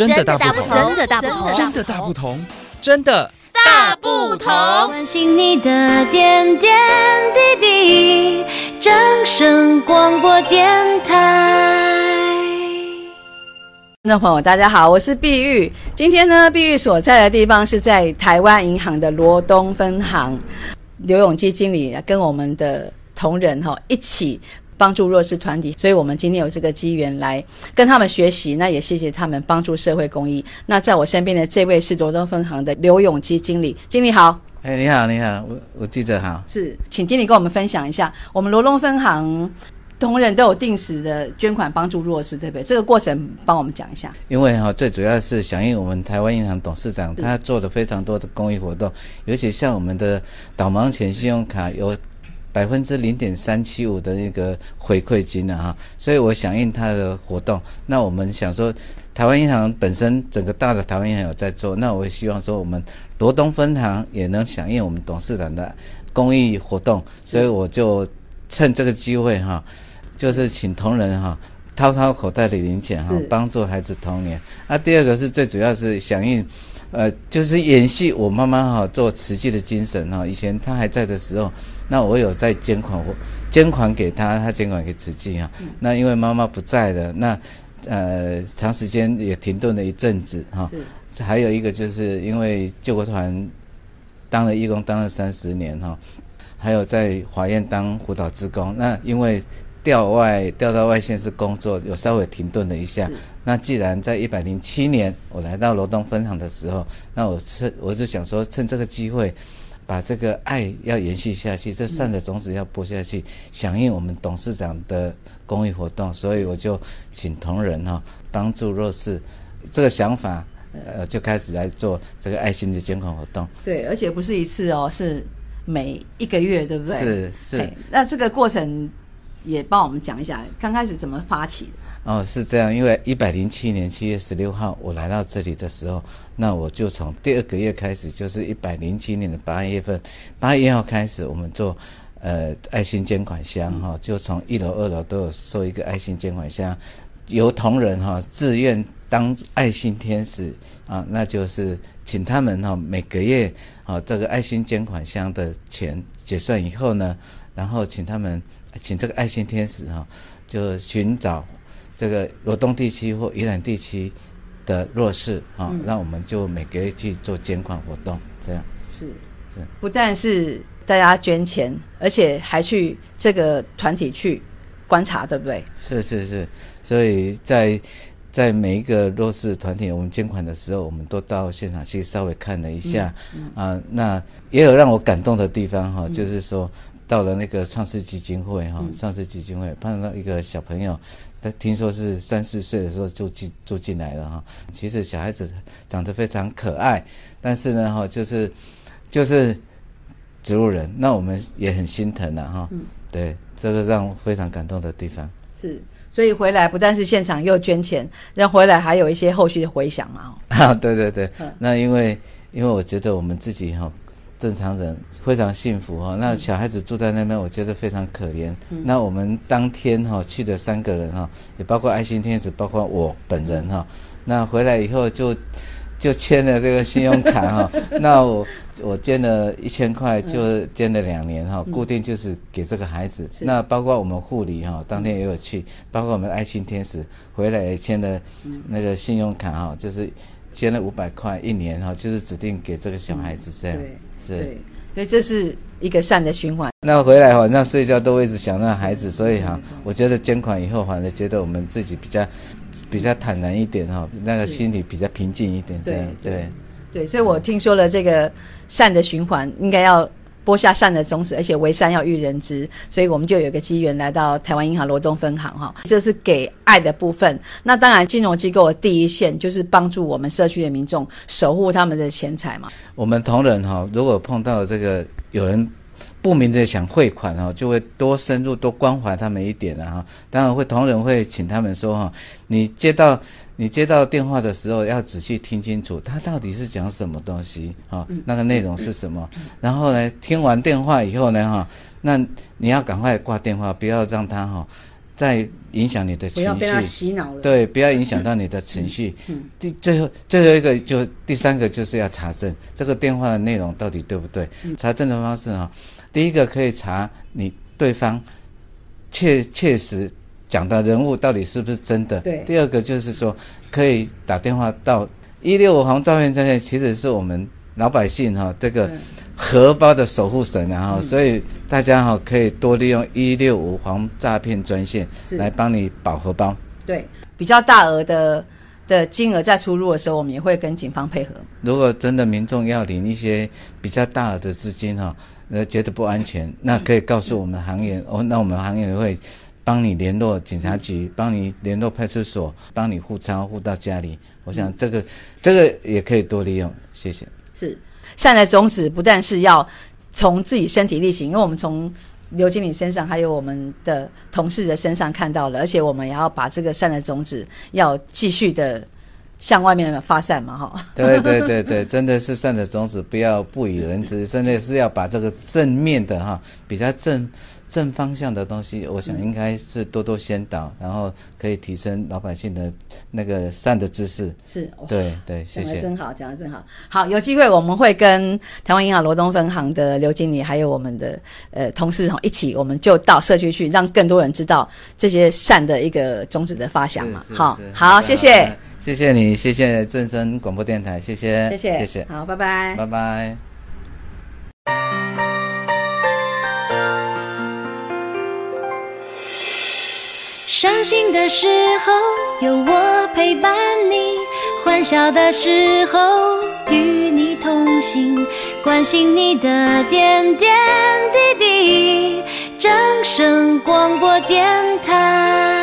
真的大不同，真的大不同，真的大不同，真的大不同。关心你的点点滴滴，掌声广播电台。听众朋友，大家好，我是碧玉。今天呢，碧玉所在的地方是在台湾银行的罗东分行，刘永基经理跟我们的同仁哈一起。帮助弱势团体，所以我们今天有这个机缘来跟他们学习。那也谢谢他们帮助社会公益。那在我身边的这位是罗东分行的刘永基经理，经理好。哎，你好，你好，我我记者好。是，请经理跟我们分享一下，我们罗东分行同仁都有定时的捐款帮助弱势，对不对？这个过程帮我们讲一下。因为哈，最主要是响应我们台湾银行董事长他做的非常多的公益活动，尤其像我们的导盲犬信用卡有。百分之零点三七五的那个回馈金呢，哈，所以我响应他的活动。那我们想说，台湾银行本身整个大的台湾银行有在做，那我也希望说，我们罗东分行也能响应我们董事长的公益活动，所以我就趁这个机会哈，就是请同仁哈掏掏口袋里零钱哈，帮助孩子童年。那第二个是最主要是响应。呃，就是演戏我妈妈哈做慈济的精神哈。以前她还在的时候，那我有在捐款，捐款给她，她捐款给慈济哈。那因为妈妈不在了，那呃长时间也停顿了一阵子哈。还有一个就是因为救国团当了义工当了三十年哈，还有在华院当辅导职工，那因为。调外调到外县市工作，有稍微停顿了一下。那既然在一百零七年我来到罗东分行的时候，那我趁我就想说，趁这个机会，把这个爱要延续下去，这善的种子要播下去，响应我们董事长的公益活动，所以我就请同仁哈帮助弱势，这个想法呃就开始来做这个爱心的捐款活动。对，而且不是一次哦，是每一个月，对不对？是是。那这个过程。也帮我们讲一下，刚开始怎么发起的？哦，是这样，因为一百零七年七月十六号我来到这里的时候，那我就从第二个月开始，就是一百零七年的八月份，八月一号开始，我们做呃爱心捐款箱哈、就从一楼、二楼都有收一个爱心捐款箱，由同仁哈自愿当爱心天使啊，那就是请他们哈每个月啊这个爱心捐款箱的钱结算以后呢。然后请他们，请这个爱心天使哈，就寻找这个罗东地区或宜兰地区的弱势哈，那我们就每个月去做捐款活动，这样是是，不但是大家捐钱，而且还去这个团体去观察，对不对？是是是，所以在在每一个弱势团体我们捐款的时候，我们都到现场去稍微看了一下，嗯嗯、啊，那也有让我感动的地方哈，就是说。到了那个创世基金会哈，创世基金会碰到一个小朋友，他听说是三四岁的时候就进住进来了哈。其实小孩子长得非常可爱，但是呢哈，就是就是植物人，那我们也很心疼呐哈。对，这个让我非常感动的地方。是，所以回来不但是现场又捐钱，然后回来还有一些后续的回响嘛。啊，对对对，那因为因为我觉得我们自己哈。正常人非常幸福哈，那小孩子住在那边，我觉得非常可怜。嗯。那我们当天哈去的三个人哈，也包括爱心天使，包括我本人哈。那回来以后就就签了这个信用卡哈。那我我捐了一千块，就捐了两年哈，固定就是给这个孩子。那包括我们护理哈，当天也有去，包括我们爱心天使回来也签了那个信用卡哈，就是。捐了五百块一年哈，就是指定给这个小孩子这样，对是，所以这是一个善的循环。那回来晚上睡觉都会一直想那孩子，所以哈，我觉得捐款以后反而觉得我们自己比较比较坦然一点哈，那个心里比较平静一点这样，对，对，所以我听说了这个善的循环应该要。播下善的种子，而且为善要育人知，所以我们就有个机缘来到台湾银行罗东分行哈，这是给爱的部分。那当然，金融机构的第一线就是帮助我们社区的民众守护他们的钱财嘛。我们同仁哈，如果碰到这个有人。不明的想汇款哈，就会多深入多关怀他们一点哈。当然会同仁会请他们说哈，你接到你接到电话的时候要仔细听清楚，他到底是讲什么东西哈，那个内容是什么。然后呢，听完电话以后呢哈，那你要赶快挂电话，不要让他哈。再影响你的情绪，不要被洗脑了。对，不要影响到你的情绪。嗯，第最后最后一个就第三个就是要查证这个电话的内容到底对不对。嗯、查证的方式哈，第一个可以查你对方确确实讲的人物到底是不是真的。对。第二个就是说可以打电话到一六五红照片专线，其实是我们老百姓哈这个。荷包的守护神，然后、嗯，所以大家哈可以多利用一六五黄诈骗专线来帮你保荷包。对，比较大额的的金额在出入的时候，我们也会跟警方配合。如果真的民众要领一些比较大额的资金哈，呃，觉得不安全，那可以告诉我们行员、嗯、哦，那我们行员会帮你联络警察局，帮、嗯、你联络派出所，帮你护钞护到家里。我想这个、嗯、这个也可以多利用，谢谢。是。善的种子不但是要从自己身体力行，因为我们从刘经理身上，还有我们的同事的身上看到了，而且我们也要把这个善的种子要继续的向外面发散嘛，哈。对对对对，真的是善的种子，不要不以人知，真的是要把这个正面的哈，比较正。正方向的东西，我想应该是多多先导，然后可以提升老百姓的那个善的知识。是，对对，谢谢。真好，讲得真好。好，有机会我们会跟台湾银行罗东分行的刘经理，还有我们的呃同事哈一起，我们就到社区去，让更多人知道这些善的一个种子的发想嘛。好，好，谢谢，谢谢你，谢谢正声广播电台，谢谢，谢谢，谢谢。好，拜拜，拜拜。伤心的时候有我陪伴你，欢笑的时候与你同行，关心你的点点滴滴。正声广播电台。